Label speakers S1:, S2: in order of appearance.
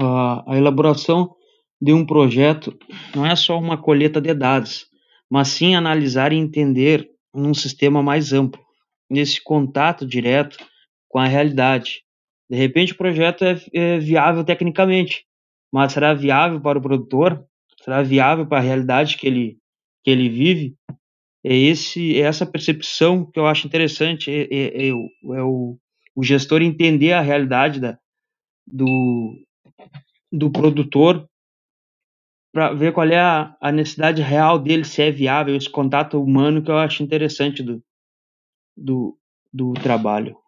S1: a, a elaboração de um projeto não é só uma colheita de dados, mas sim analisar e entender num sistema mais amplo, nesse contato direto com a realidade. De repente o projeto é, é viável tecnicamente, mas será viável para o produtor? Será viável para a realidade que ele, que ele vive? É, esse, é essa percepção que eu acho interessante, é, é, é, o, é o, gestor entender a realidade da, do, do produtor para ver qual é a, a, necessidade real dele, se é viável, esse contato humano que eu acho interessante do, do, do trabalho.